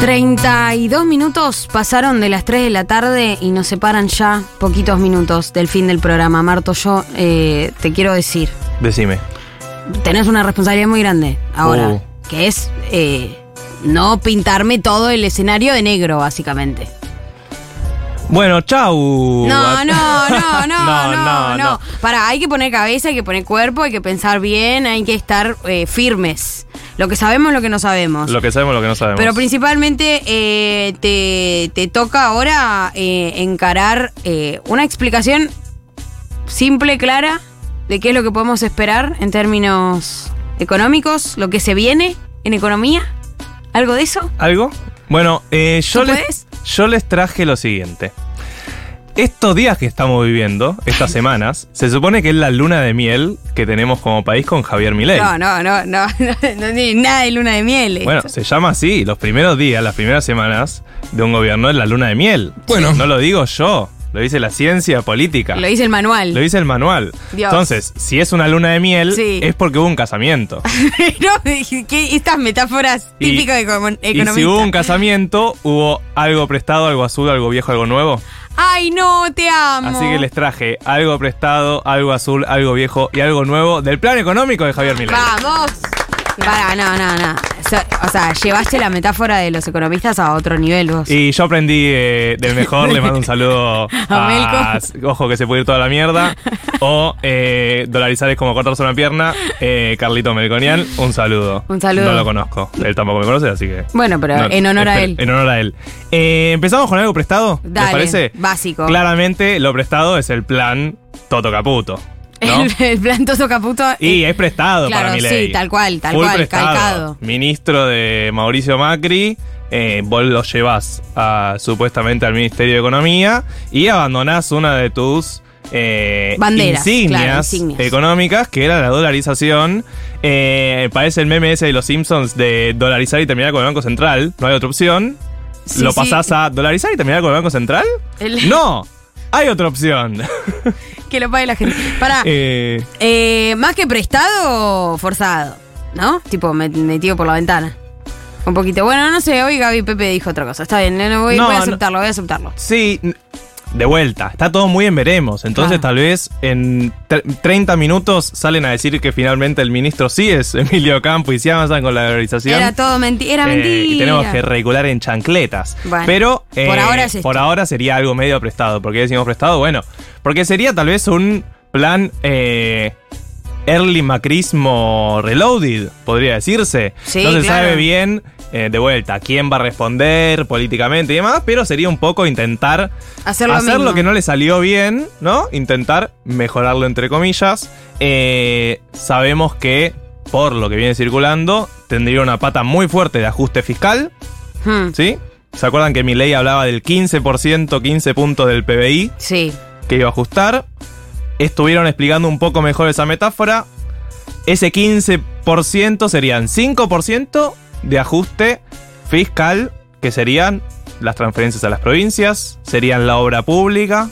32 minutos pasaron de las 3 de la tarde y nos separan ya poquitos minutos del fin del programa. Marto, yo eh, te quiero decir, Decime. tenés una responsabilidad muy grande ahora, Uh. que es eh, no pintarme todo el escenario de negro, básicamente. Bueno, chau. No, no, no, no, no, no, no. Para, hay que poner cabeza, hay que poner cuerpo, hay que pensar bien, hay que estar eh, firmes. Lo que sabemos, lo que no sabemos. Lo que sabemos, lo que no sabemos. Pero principalmente eh, te, te toca ahora eh, encarar eh, una explicación simple, clara, de qué es lo que podemos esperar en términos económicos, lo que se viene en economía. ¿Algo de eso? ¿Algo? Bueno, eh, yo, ¿Tú les, puedes? Yo les traje lo siguiente. Estos días que estamos viviendo, estas semanas, se supone que es la luna de miel que tenemos como país con Javier Milei. No, no, no, no, no, no tiene nada de luna de miel. esto. Bueno, se llama así, los primeros días, las primeras semanas de un gobierno es la luna de miel. Bueno. No lo digo yo, lo dice la ciencia política. lo dice el manual. Lo dice el manual. Dios. Entonces, si es una luna de miel, Sí. es porque hubo un casamiento. no, ¿qué- estas metáforas típicas de econom- Y economista. si hubo un casamiento, hubo algo prestado, algo azul, algo viejo, algo nuevo. Ay, no, te amo. Así que les traje algo prestado, algo azul, algo viejo y algo nuevo del plan económico de Javier Milei. Vamos. Para, no, no, no. O sea, llevaste la metáfora de los economistas a otro nivel vos. Y yo aprendí eh, del mejor, le mando un saludo A Ojo que se puede ir toda la mierda. O eh, dolarizar es como cortarse una pierna. Eh, Carlito Melconian, un saludo. Un saludo. No lo conozco. Él tampoco me conoce, así que. Bueno, pero No, en honor a él. En honor a él. Empezamos con algo prestado. Dale, ¿Les parece? básico. Claramente, lo prestado es el plan Toto Caputo. ¿No? El, el plan Toso Caputo. Y eh, es prestado claro, para mi ley. sí, tal cual, tal Full cual, prestado. calcado. Ministro de Mauricio Macri, eh, vos lo llevás a, supuestamente al Ministerio de Economía y abandonás una de tus eh, Banderas, insignias, claro, insignias. económicas, que era la dolarización. Eh, parece el meme ese de los Simpsons de dolarizar y terminar con el Banco Central. No hay otra opción. Sí, ¿Lo sí. pasás a dolarizar y terminar con el Banco Central? El- No, hay otra opción. Que lo pague la gente. Para, Eh, eh, más que prestado, forzado. ¿No? Tipo, met- metido por la ventana. Un poquito. Bueno, no sé, hoy Gaby Pepe dijo otra cosa. Está bien, no, no, voy, No, voy a no. aceptarlo, voy a aceptarlo. Sí, de vuelta. Está todo muy en veremos. Entonces, tal vez en tre- 30 minutos salen a decir que finalmente el ministro sí es Emilio Campo y se avanzan con la dolarización. Era todo mentira. Era Eh, mentira. y tenemos que regular en chancletas. Bueno, Pero eh, por ahora es esto. por ahora sería algo medio prestado. ¿Por qué decimos prestado? Bueno, porque sería tal vez un plan eh, early macrismo reloaded, podría decirse. Sí, no se claro. sabe bien eh, de vuelta quién va a responder políticamente y demás, pero sería un poco intentar Hacer lo hacer lo que no le salió bien, ¿no? Intentar mejorarlo entre comillas. Eh, sabemos que, por lo que viene circulando, tendría una pata muy fuerte de ajuste fiscal, Hmm, ¿sí? ¿Se acuerdan que mi ley hablaba del 15%, 15 puntos del PBI sí. que iba a ajustar? Estuvieron explicando un poco mejor esa metáfora. Ese 15% serían 5% de ajuste fiscal, que serían las transferencias a las provincias, serían la obra pública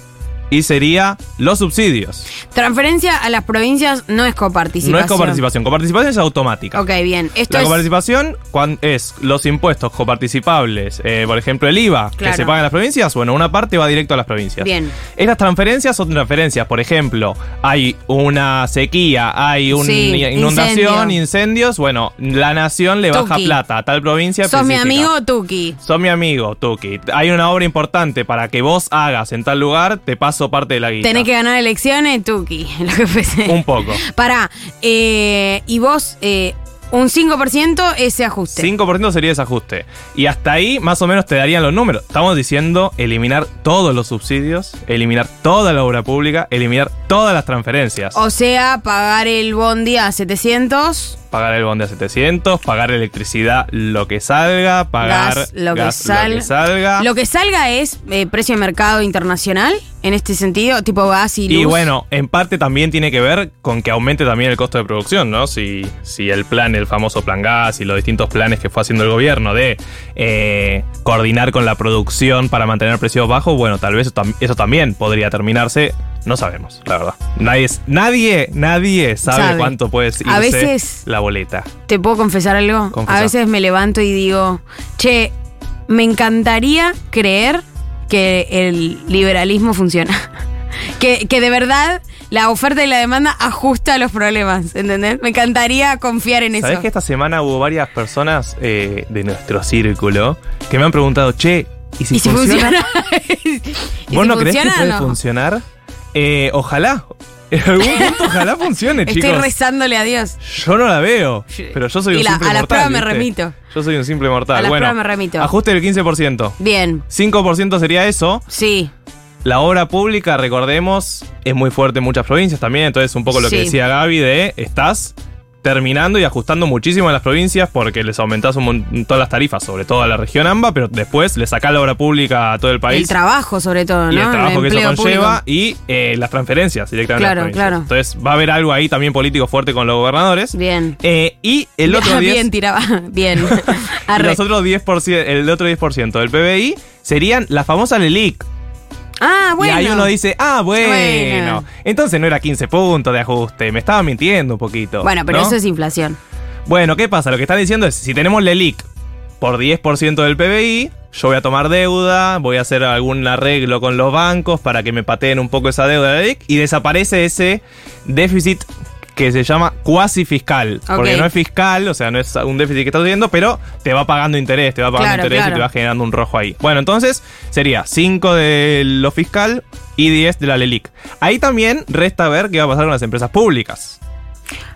y sería los subsidios. Transferencia a las provincias no es coparticipación. No es coparticipación, coparticipación es automática. Ok, bien. Esto La es. coparticipación es los impuestos coparticipables, eh, por ejemplo el IVA, Claro. que se paga en las provincias, bueno, una parte va directo a las provincias. Bien. Estas transferencias son transferencias, por ejemplo, hay una sequía, hay una Sí, inundación, incendio. incendios, bueno, la nación le baja plata a tal provincia. Sos mi amigo Tuki. Sos mi amigo, Tuki. Hay una obra importante para que vos hagas en tal lugar, te paso parte de la guita. Tenés que ganar elecciones, Tuki. Lo que fuese. Un poco. Pará. eh, y vos, eh, un 5% ese ajuste. 5% sería ese ajuste. Y hasta ahí más o menos te darían los números. Estamos diciendo eliminar todos los subsidios, eliminar toda la obra pública, eliminar todas las transferencias. O sea, pagar el bondi a 700. Pagar el bondi a 700, pagar electricidad lo que salga, pagar gas, lo, que gas sal- lo que salga. Lo que salga es eh, precio de mercado internacional, en este sentido, tipo gas y luz. Y bueno, en parte también tiene que ver con que aumente también el costo de producción, ¿no? Si, si el plan, el famoso plan gas y los distintos planes que fue haciendo el gobierno de eh, coordinar con la producción para mantener precios bajos, bueno, tal vez eso, tam- eso también podría terminarse. No sabemos, la verdad. Nadie, nadie, nadie sabe, Sabe. cuánto puede irse A veces- la boleta. ¿Te puedo confesar algo? A veces me levanto y digo, che, Me encantaría creer que el liberalismo funciona. que, que de verdad la oferta y la demanda ajusta a los problemas, ¿entendés? Me encantaría confiar en ¿Sabés eso. que esta semana hubo varias personas eh, de nuestro círculo que me han preguntado, che, ¿y si, ¿Y si funciona? ¿Vos si no crees que puede no? funcionar? Eh, ojalá. En algún punto ojalá funcione, Estoy chicos. rezándole a Dios. Yo no la veo, pero yo soy Y un la- simple a las mortal. pruebas me remito. Yo soy un simple mortal. A las bueno, pruebas me remito. ajuste del 15%. Bien, 5% sería eso. sí. La obra pública, recordemos, es muy fuerte en muchas provincias también. Entonces, un poco lo que decía Gaby de estás terminando y ajustando muchísimo a las provincias porque les aumentás un montón las tarifas, sobre todo a la región AMBA, pero después le sacás la obra pública a todo el país. El trabajo, sobre todo, ¿no? y el trabajo que eso conlleva público. y eh, las transferencias directamente a las Claro, claro. Entonces va a haber algo ahí también político fuerte con los gobernadores. Bien. Eh, y el otro 10%, Bien, tiraba. Bien. y los otros 10%, el otro 10% del PBI serían la famosa LELIC. Ah, bueno. Y ahí uno dice, ah, bueno, Bueno. Entonces no era 15 puntos de ajuste, me estaba mintiendo un poquito. Bueno, pero ¿no? eso es inflación. Bueno, ¿qué pasa? Lo que están diciendo es, si tenemos LELIC por 10% del PBI, yo voy a tomar deuda, voy a hacer algún arreglo con los bancos para que me pateen un poco esa deuda de LELIC y desaparece ese déficit que se llama cuasi fiscal. Porque no es fiscal, o sea, no es un déficit que estás subiendo, pero te va pagando interés, te va pagando Claro, interés y te va generando un rojo ahí. Bueno, entonces sería 5 de lo fiscal y 10 de la LELIC. Ahí también resta ver qué va a pasar con las empresas públicas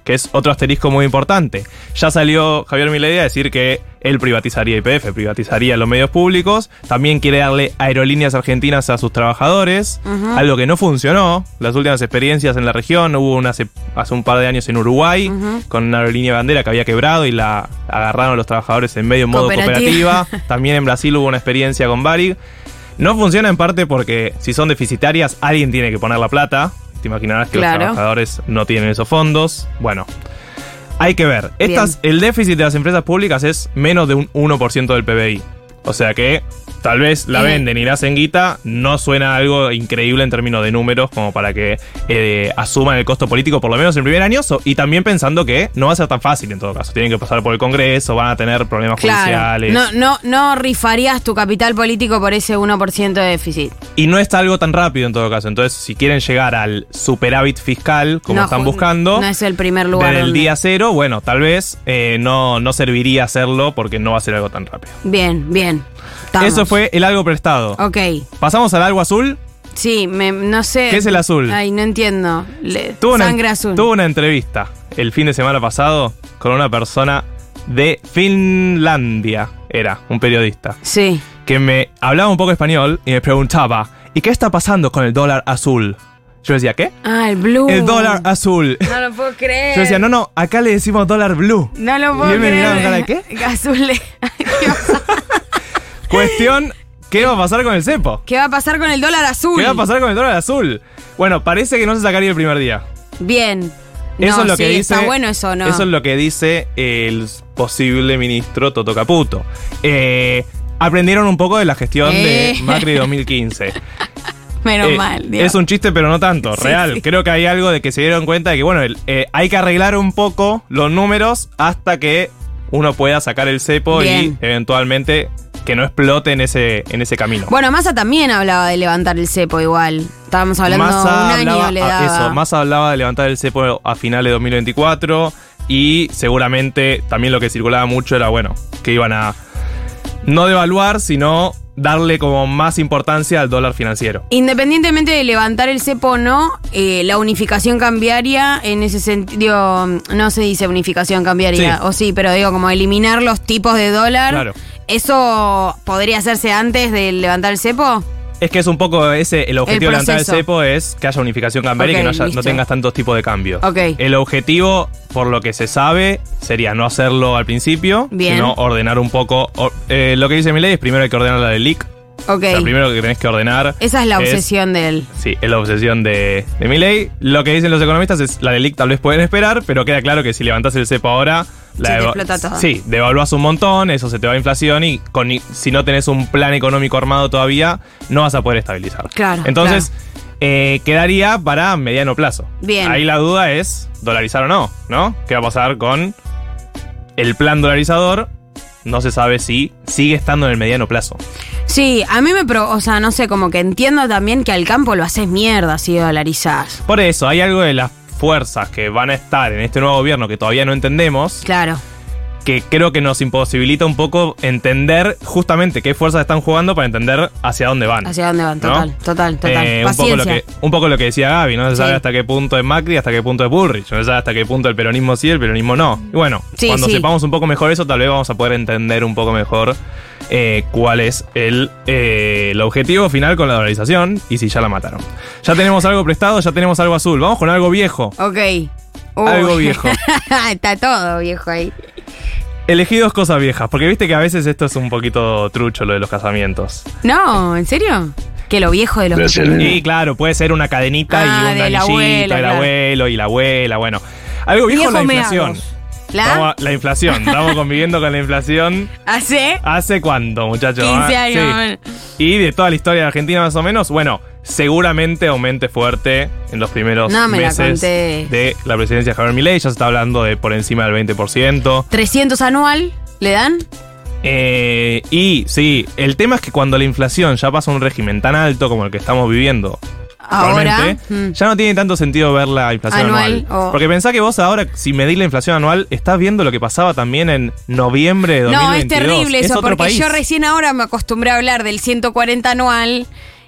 que es otro asterisco muy importante. Ya salió Javier Milei a decir que él privatizaría IPF, privatizaría los medios públicos, también quiere darle aerolíneas argentinas a sus trabajadores, algo que no funcionó. Las últimas experiencias en la región, hubo una hace, hace un par de años en Uruguay, con una aerolínea bandera que había quebrado y la agarraron los trabajadores en medio en modo Cooperativa. cooperativa. También en Brasil hubo una experiencia con Varig. No funciona en parte porque si son deficitarias, alguien tiene que poner la plata. Te imaginarás que Claro. los trabajadores no tienen esos fondos. Bueno, hay que ver. Estas, el déficit de las empresas públicas es menos de un 1% del PBI. O sea que tal vez la Eh. venden y la hacen guita, no suena algo increíble en términos de números como para que eh, asuman el costo político por lo menos en el primer año. so- y también pensando que no va a ser tan fácil en todo caso. Tienen que pasar por el Congreso, van a tener problemas Claro. judiciales. No, no, no rifarías tu capital político por ese 1% de déficit. Y no está algo tan rápido en todo caso. Entonces, si quieren llegar al superávit fiscal, como No, están buscando, No es el primer lugar. desde el donde- día cero, bueno, tal vez eh, no, no serviría hacerlo porque no va a ser algo tan rápido. Bien, bien. Estamos. Eso fue el algo prestado. Ok. Pasamos al algo azul. Sí, me, no sé. ¿Qué es el azul? Ay, no entiendo. Le- Tuvo una, sangre azul. tuvo una entrevista el fin de semana pasado con una persona de Finlandia. Era un periodista. Sí. Que me hablaba un poco español y me preguntaba, ¿y qué está pasando con el dólar azul? Yo decía, ¿qué? Ah, el blue. El dólar azul. No lo puedo creer. Yo decía, no, no, acá le decimos dólar blue. No lo puedo Y él me creer. miraba cara de, ¿qué? Azul. Ay, Dios. Cuestión, ¿qué va a pasar con el cepo? ¿Qué va a pasar con el dólar azul? ¿Qué va a pasar con el dólar azul? Bueno, parece que no se sacaría el primer día. Bien. Eso No, es lo sí, que dice. Está bueno eso, ¿no? Eso es lo que dice el posible ministro Toto Caputo. Eh, aprendieron un poco de la gestión Eh. de Macri 2015. Menos Eh, mal. Dios. es un chiste, pero no tanto, Sí, real. sí. Creo que hay algo de que se dieron cuenta de que, bueno, eh, hay que arreglar un poco los números hasta que uno pueda sacar el cepo Bien. y eventualmente que no explote en ese, en ese camino. Bueno, Massa también hablaba de levantar el cepo igual. Estábamos hablando Massa un año le a- daba. eso, Massa hablaba de levantar el cepo a finales de 2024 y seguramente también lo que circulaba mucho era, bueno, que iban a no devaluar, sino darle como más importancia al dólar financiero. Independientemente de levantar el cepo o no, eh, la unificación cambiaria en ese sentido, no se dice unificación cambiaria, Sí. o sí, pero digo como eliminar los tipos de dólar. Claro. ¿Eso podría hacerse antes de levantar el cepo? Es que es un poco ese, el objetivo de levantar el cepo es que haya unificación cambiaria y que no, haya- no tengas tantos tipos de cambio. Ok. El objetivo, por lo que se sabe, sería no hacerlo al principio, Bien. sino ordenar un poco. or- eh, lo que dice mi ley es primero hay que ordenar la del LIC. Ok. O sea, primero que tenés que ordenar. Esa es la obsesión de él. Sí, es la obsesión de, de Milei. Lo que dicen los economistas es la de LIC tal vez pueden esperar, pero queda claro que si levantás el cepo ahora, la Se te todo. Sí, devaluás un montón, eso se te va a inflación y con, si no tenés un plan económico armado todavía, no vas a poder estabilizar. Claro, Entonces, eh, quedaría para mediano plazo. Bien. Ahí la duda es dolarizar o no, ¿no? ¿Qué va a pasar con el plan dolarizador no se sabe si sigue estando en el mediano plazo. Sí, a mí me pro, o sea, no sé, como que entiendo también que al campo lo haces mierda si dolarizás. Por eso, hay algo de las fuerzas que van a estar en este nuevo gobierno que todavía no entendemos, Claro. Que creo que nos imposibilita un poco entender justamente qué fuerzas están jugando para entender hacia dónde van. ¿Hacia dónde van? ¿no? Total, total, total. Eh, un, poco lo que, un poco lo que decía Gaby, no se sabe Sí. hasta qué punto es Macri, hasta qué punto es Bullrich, no se sabe hasta qué punto el peronismo sí, el peronismo no. Y bueno, Sí, cuando sí. sepamos un poco mejor eso, tal vez vamos a poder entender un poco mejor eh, cuál es el, eh, el objetivo final con la dolarización y si ya la mataron. Ya tenemos algo prestado, ya tenemos algo azul, vamos con algo viejo. Ok. Uy. Algo viejo. Está todo viejo ahí. Elegí dos cosas viejas, porque viste que a veces esto es un poquito trucho lo de los casamientos. No, ¿en serio? Que lo viejo de los Elena. Y claro, puede ser una cadenita Ah, y un del anillito, abuelo, el claro. abuelo y la abuela, bueno. Algo viejo es la Viejo inflación. ¿La? Estamos- la inflación. Estamos conviviendo con la inflación. ¿Hace? ¿Hace cuánto, muchachos? 15 Ah, años. sí. Y de toda la historia de Argentina más o menos, bueno, seguramente aumente fuerte en los primeros No me meses de la presidencia de Javier Milei. Ya se está hablando de por encima del 20%. 300 anual, ¿le dan? Eh, y sí, el tema es que cuando la inflación ya pasa a un régimen tan alto como el que estamos viviendo Ahora. mm. ya no tiene tanto sentido ver la inflación Anual, anual. o- Porque pensá que vos ahora, si medís la inflación anual, estás viendo lo que pasaba también en noviembre de No, 2022. es terrible Es eso, porque país. yo recién ahora me acostumbré a hablar del 140 anual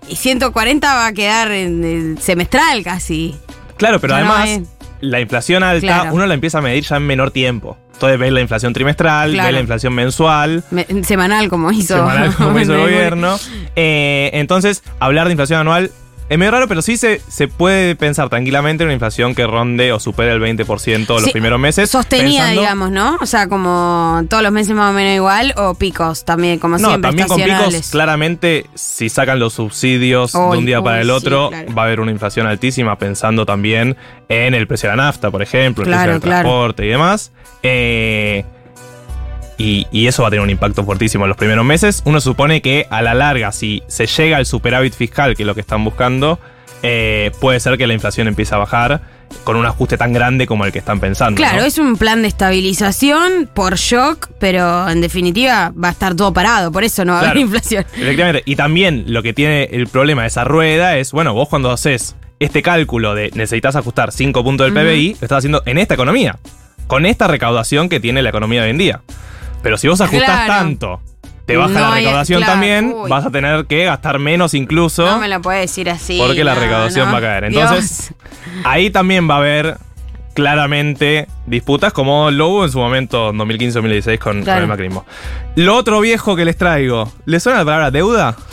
y 140 va a quedar en el semestral casi. Claro, pero Ya además, la inflación alta, Claro. uno la empieza a medir ya en menor tiempo. Entonces ves la inflación trimestral, Claro. ves la inflación mensual, Me- semanal como hizo. semanal como hizo el gobierno. Eh, entonces, hablar de inflación anual es medio raro, pero sí se, se puede pensar tranquilamente en una inflación que ronde o supere el 20% los Sí, primeros meses. Sostenida, pensando- digamos, ¿no? O sea, como todos los meses más o menos igual, o picos también, como No, siempre, también con picos, claramente, si sacan los subsidios de un día para el sí, otro, claro. va a haber una inflación altísima, pensando también en el precio de la nafta, por ejemplo, el Claro, precio del claro. transporte y demás. Eh, y, y eso va a tener un impacto fuertísimo en los primeros meses. Uno supone que a la larga, si se llega al superávit fiscal, que es lo que están buscando, eh, puede ser que la inflación empiece a bajar con un ajuste tan grande como el que están pensando. Claro, ¿no? es un plan de estabilización por shock, pero en definitiva va a estar todo parado, por eso no va a haber inflación. Efectivamente. Y también lo que tiene el problema de esa rueda es, bueno, vos cuando haces este cálculo de necesitas ajustar 5 puntos del PBI, lo estás haciendo en esta economía, con esta recaudación que tiene la economía de hoy en día. Pero si vos ajustás Claro. tanto, te baja No la hay- recaudación claro, también, uy. vas a tener que gastar menos incluso. No me lo puedes decir así. Porque la no, recaudación no. va a caer. Entonces, ahí también va a haber claramente disputas como lo hubo en su momento en 2015-2016 con, con Claro. el macrismo. Lo otro viejo que les traigo, ¿les suena la palabra deuda?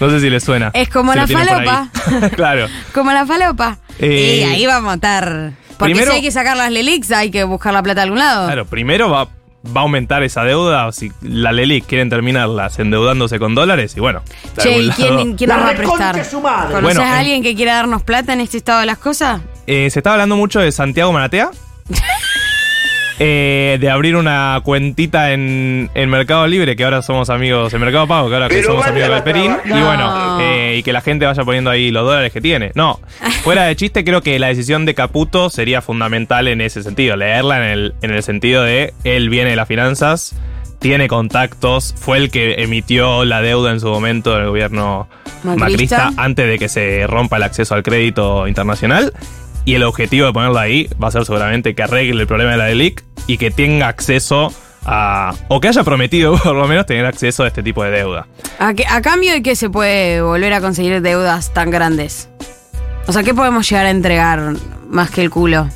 No sé si les suena. Es como Si la lo tienen por falopa. ahí. claro. Como la falopa. Eh, y ahí vamos a estar. Porque primero- si hay que sacar las Lelix, hay que buscar la plata de algún lado. Claro, primero va, va a aumentar esa deuda. o Si la Lelic quieren terminarlas endeudándose con dólares, y bueno. Che, ¿y quién, quién nos va a prestar? ¿Conoces Bueno, a en- alguien que quiera darnos plata en este estado de las cosas? Eh, se estaba hablando mucho de Santiago Maratea. Eh, de abrir una cuentita en, en Mercado Libre, que ahora somos amigos, en Mercado Pago, que ahora que somos amigos de Perín. Y No. bueno, eh, y que la gente vaya poniendo ahí los dólares que tiene. No, fuera de chiste, creo que la decisión de Caputo sería fundamental en ese sentido. Leerla en el, en el sentido de él viene de las finanzas, tiene contactos, fue el que emitió la deuda en su momento del gobierno Macrista. macrista antes de que se rompa el acceso al crédito internacional. Y el objetivo de ponerla ahí va a ser seguramente que arregle el problema de la DELIC y que tenga acceso a. o que haya prometido por lo menos tener acceso a este tipo de deuda. ¿A, a cambio de qué se puede volver a conseguir deudas tan grandes? O sea, ¿qué podemos llegar a entregar más que el culo?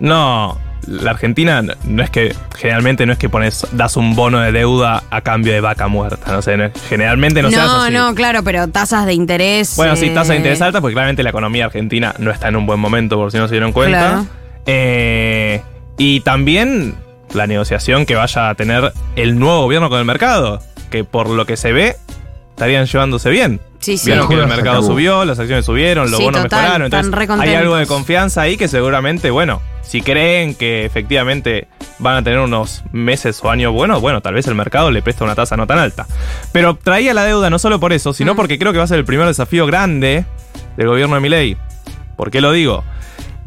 No, la Argentina no- no es que. generalmente no es que pones. das un bono de deuda a cambio de vaca muerta. No sé, no- generalmente no, se hace no, así. no, claro, pero tasas de interés. Bueno, sí, tasa de eh, interés alta, porque claramente la economía argentina no está en un buen momento, por si no se dieron cuenta. Claro. Eh, y también la negociación que vaya a tener el nuevo gobierno con el mercado, que por lo que se ve, estarían llevándose bien. Sí, sí. Vieron que el mercado subió, las acciones subieron, los Sí, bonos total, mejoraron. Entonces, hay algo de confianza ahí que seguramente, bueno, si creen que efectivamente van a tener unos meses o años buenos, bueno, tal vez el mercado le presta una tasa no tan alta. Pero traía la deuda no solo por eso, sino porque creo que va a ser el primer desafío grande del gobierno de Milei. ¿Por qué lo digo?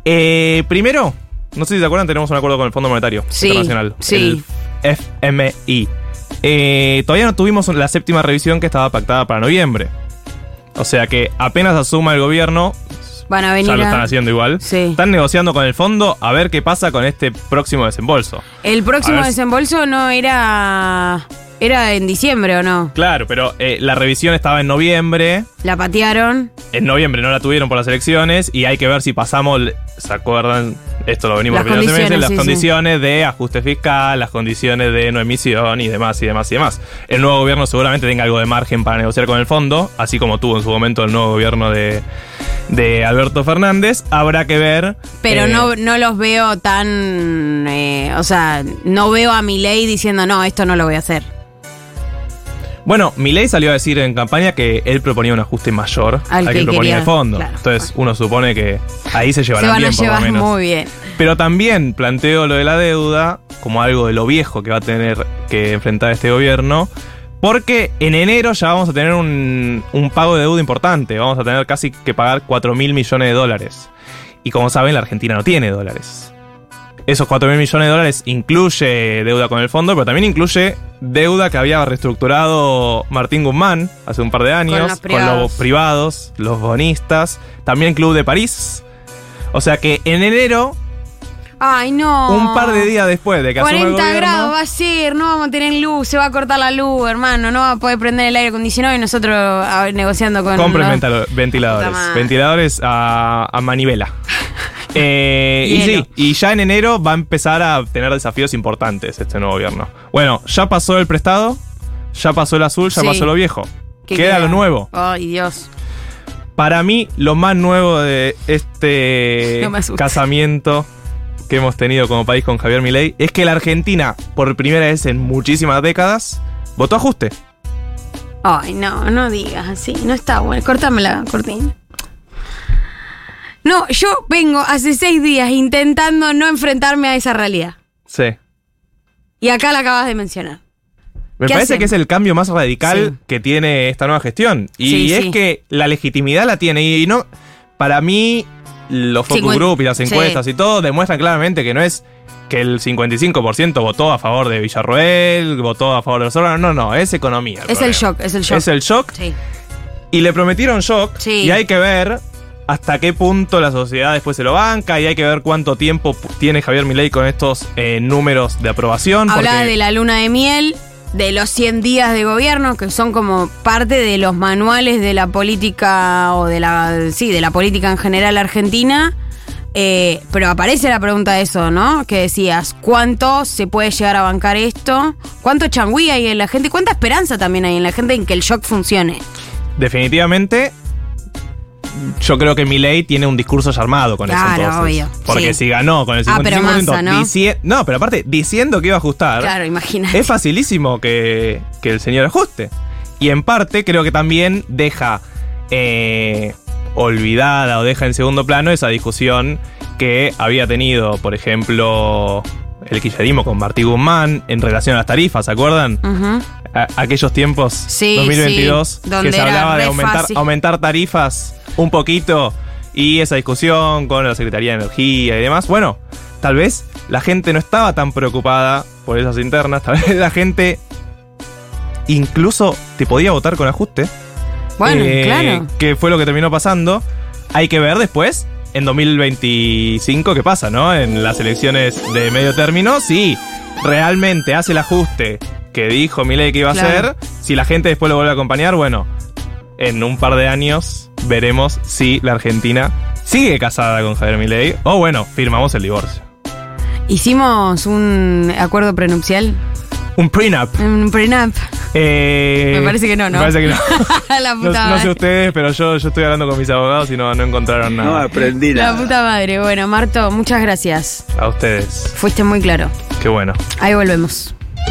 Eh, primero, no sé si se acuerdan, tenemos un acuerdo con el Fondo Monetario Sí, Internacional. sí. El FMI. Eh, todavía no tuvimos la séptima revisión que estaba pactada para noviembre. O sea que apenas asuma el gobierno, Van a venir ya lo están haciendo igual. Sí. Están negociando con el fondo a ver qué pasa con este próximo desembolso. El próximo desembolso no era. Era en diciembre o no. Claro, pero eh, la revisión estaba en noviembre. La patearon. En noviembre no la tuvieron por las elecciones y hay que ver si pasamos, ¿se acuerdan? Esto lo venimos Las hace meses, condiciones, las sí, sí. condiciones de ajuste fiscal, las condiciones de no emisión y demás y demás y demás. El nuevo gobierno seguramente tenga algo de margen para negociar con el fondo, así como tuvo en su momento el nuevo gobierno de, de Alberto Fernández. Habrá que ver. Pero eh, no, no los veo tan. eh, o sea, no veo a Milei diciendo, no, esto no lo voy a hacer. Bueno, Milei salió a decir en campaña que él proponía un ajuste mayor Al al, que que, proponía quería, el fondo. claro. Entonces uno supone que ahí se Se llevarán van a bien por lo llevar menos. muy bien. Pero también planteo lo de la deuda como algo de lo viejo que va a tener que enfrentar este gobierno. Porque en enero ya vamos a tener un, un pago de deuda importante. Vamos a tener casi que pagar 4 mil millones de dólares. Y como saben, la Argentina no tiene dólares. Esos 4 mil millones de dólares incluye deuda con el fondo, pero también incluye deuda que había reestructurado Martín Guzmán hace un par de años los con los privados, los bonistas, también Club de París. O sea que en enero Ay, no. un par de días después de que asume el 40 gobierno, grados va a ser, no vamos a tener luz, se va a cortar la luz, hermano, no va a poder prender el aire acondicionado y nosotros a negociando con. compren los- ventiladores. Ventiladores a, a manivela. Eh, y sí, y ya en enero va a empezar a tener desafíos importantes este nuevo gobierno. Bueno, ya pasó el prestado, ya pasó el azul, ya Sí. pasó lo viejo. ¿Qué Queda lo nuevo. Ay, Dios. Para mí, lo más nuevo de este No casamiento que hemos tenido como país con Javier Milei es que la Argentina, por primera vez en muchísimas décadas, votó ajuste. Ay, no, no digas así, no está bueno. Córtame la cortina. No, yo vengo hace seis días intentando no enfrentarme a esa realidad. Sí. Y acá la acabas de mencionar. Me ¿Qué parece que es el cambio más radical Sí. que tiene esta nueva gestión. Y Sí, es sí. que la legitimidad la tiene. Y no. Para mí, los focus group y las encuestas y todo demuestran claramente que no es que el 55% votó a favor de Villarroel, votó a favor de los órganos. No, no, es economía. el Es el shock, es el shock. Es el shock. Sí. Y le prometieron shock. Sí. Y hay que ver hasta qué punto la sociedad después se lo banca. Y hay que ver cuánto tiempo tiene Javier Milei con estos eh, números de aprobación. Hablaba porque- de la luna de miel, de los 100 días de gobierno, que son como parte de los manuales de la política o de la, sí, de la política en general argentina. Eh, pero aparece la pregunta de eso, ¿no? Que decías, ¿cuánto se puede llegar a bancar esto? ¿Cuánto changüí hay en la gente? ¿Cuánta esperanza también hay en la gente en que el shock funcione? definitivamente yo creo que Milei tiene un discurso armado con Claro, eso entonces. obvio, Porque sí. si ganó con el 55% Ah, pero Massa, ¿no? no, pero aparte diciendo que iba a ajustar, Claro, imagínate. es facilísimo que, que el señor ajuste. Y en parte creo que también deja eh, olvidada o deja en segundo plano esa discusión que había tenido, por ejemplo, el kirchnerismo con Martí Guzmán en relación a las tarifas, ¿se acuerdan? Ujú. A- aquellos tiempos Sí, 2022 sí, donde que se hablaba de aumentar, fácil. aumentar tarifas un poquito y esa discusión con la Secretaría de Energía y demás. Bueno, tal vez la gente no estaba tan preocupada por esas internas, tal vez la gente incluso te podía votar con ajuste. Bueno, Eh, claro. Que fue lo que terminó pasando. Hay que ver después, en 2025, qué pasa, ¿no? En las elecciones de medio término, si realmente hace el ajuste que dijo Milei que iba a Claro. hacer, si la gente después lo vuelve a acompañar, bueno, en un par de años veremos si la Argentina sigue casada con Javier Milei o, bueno, firmamos el divorcio. Hicimos un acuerdo prenupcial, Un prenup. un prenup. Eh, Me parece que no, ¿no? Me parece que no. la No, puta no sé madre. ustedes, pero yo, yo estoy hablando con mis abogados y no, no encontraron No nada. aprendí La nada. puta madre. Bueno, Marto, muchas gracias. A ustedes. Fuiste muy claro. Qué bueno. Ahí volvemos.